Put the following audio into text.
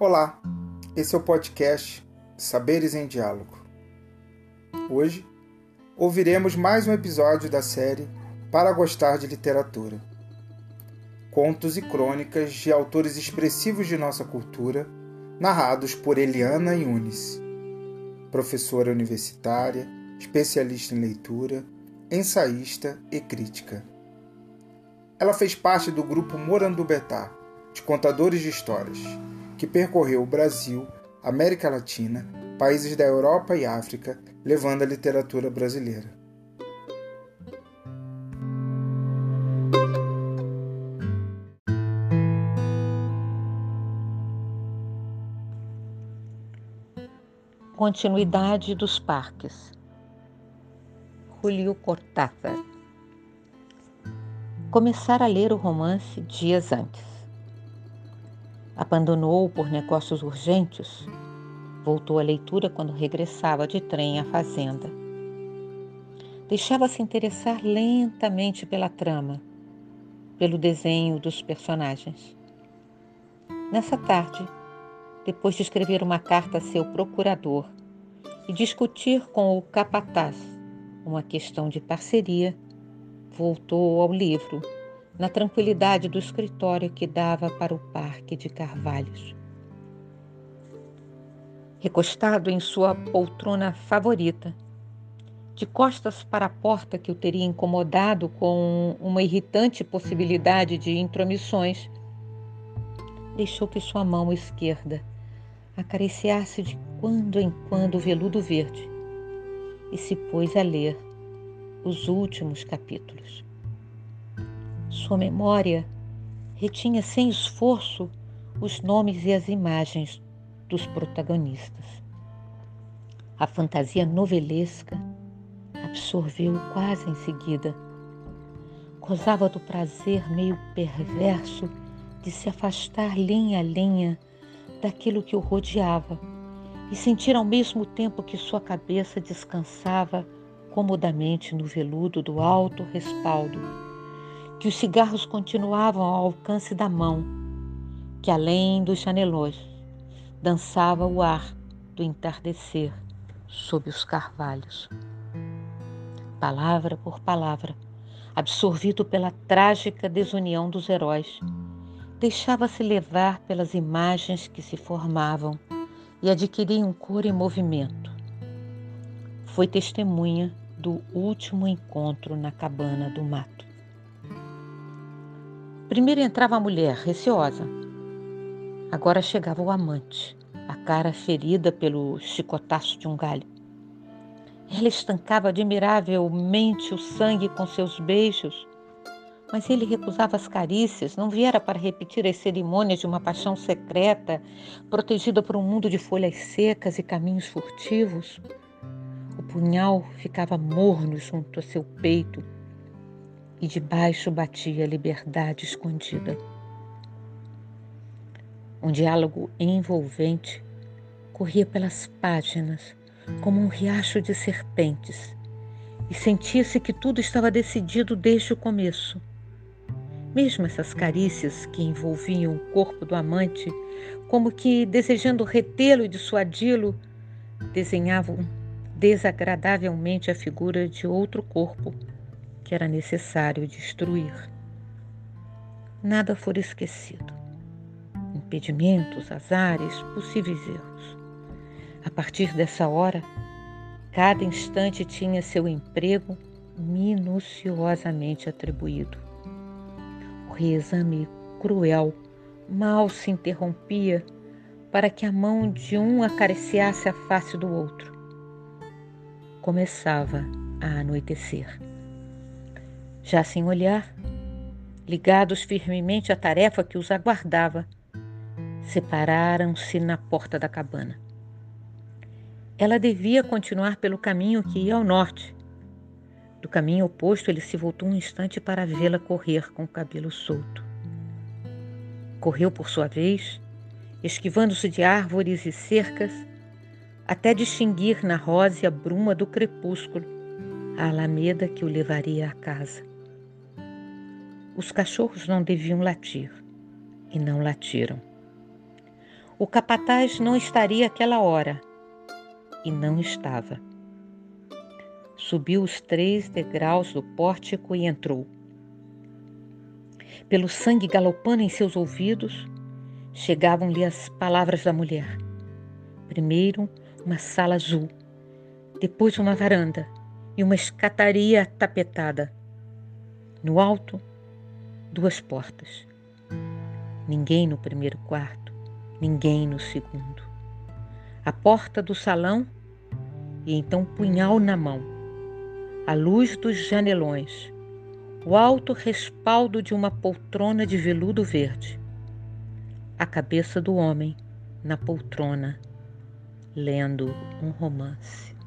Olá, esse é o podcast Saberes em Diálogo. Hoje ouviremos mais um episódio da série Para Gostar de Literatura. Contos e crônicas de autores expressivos de nossa cultura, narrados por Eliana Yunis, professora universitária, especialista em leitura, ensaísta e crítica. Ela fez parte do grupo Morandubetá, de contadores de histórias que percorreu o Brasil, América Latina, países da Europa e África, levando a literatura brasileira. Continuidade dos parques. Julio Cortázar. Começar a ler o romance dias antes abandonou por negócios urgentes, voltou à leitura quando regressava de trem à fazenda. Deixava-se interessar lentamente pela trama, pelo desenho dos personagens. Nessa tarde, depois de escrever uma carta a seu procurador e discutir com o capataz uma questão de parceria, voltou ao livro na tranquilidade do escritório que dava para o Parque de Carvalhos. Recostado em sua poltrona favorita, de costas para a porta que o teria incomodado com uma irritante possibilidade de intromissões, deixou que sua mão esquerda acariciasse de quando em quando o veludo verde e se pôs a ler os últimos capítulos. Sua memória retinha sem esforço os nomes e as imagens dos protagonistas. A fantasia novelesca absorveu quase em seguida. Gozava do prazer meio perverso de se afastar linha a linha daquilo que o rodeava e sentir ao mesmo tempo que sua cabeça descansava comodamente no veludo do alto respaldo que os cigarros continuavam ao alcance da mão, que além dos janelões dançava o ar do entardecer sob os carvalhos. Palavra por palavra, absorvido pela trágica desunião dos heróis, deixava-se levar pelas imagens que se formavam e adquiriam cor e movimento. Foi testemunha do último encontro na cabana do mato. Primeiro entrava a mulher, receosa. Agora chegava o amante, a cara ferida pelo chicotaço de um galho. Ela estancava admiravelmente o sangue com seus beijos, mas ele recusava as carícias, não viera para repetir as cerimônias de uma paixão secreta, protegida por um mundo de folhas secas e caminhos furtivos. O punhal ficava morno junto a seu peito e debaixo batia a liberdade escondida. Um diálogo envolvente corria pelas páginas como um riacho de serpentes e sentia-se que tudo estava decidido desde o começo. Mesmo essas carícias que envolviam o corpo do amante, como que desejando retê-lo e dissuadi-lo, desenhavam desagradavelmente a figura de outro corpo que era necessário destruir. Nada for esquecido. Impedimentos, azares, possíveis erros. A partir dessa hora, cada instante tinha seu emprego minuciosamente atribuído. O reexame cruel mal se interrompia para que a mão de um acariciasse a face do outro. Começava a anoitecer já sem olhar, ligados firmemente à tarefa que os aguardava, separaram-se na porta da cabana. Ela devia continuar pelo caminho que ia ao norte. Do caminho oposto, ele se voltou um instante para vê-la correr com o cabelo solto. Correu por sua vez, esquivando-se de árvores e cercas, até distinguir na rósea bruma do crepúsculo a alameda que o levaria à casa. Os cachorros não deviam latir e não latiram. O capataz não estaria aquela hora. E não estava. Subiu os três degraus do pórtico e entrou. Pelo sangue galopando em seus ouvidos, chegavam-lhe as palavras da mulher. Primeiro, uma sala azul, depois, uma varanda e uma escataria tapetada. No alto, duas portas. Ninguém no primeiro quarto, ninguém no segundo. A porta do salão e então punhal na mão. A luz dos janelões, o alto respaldo de uma poltrona de veludo verde. A cabeça do homem na poltrona, lendo um romance.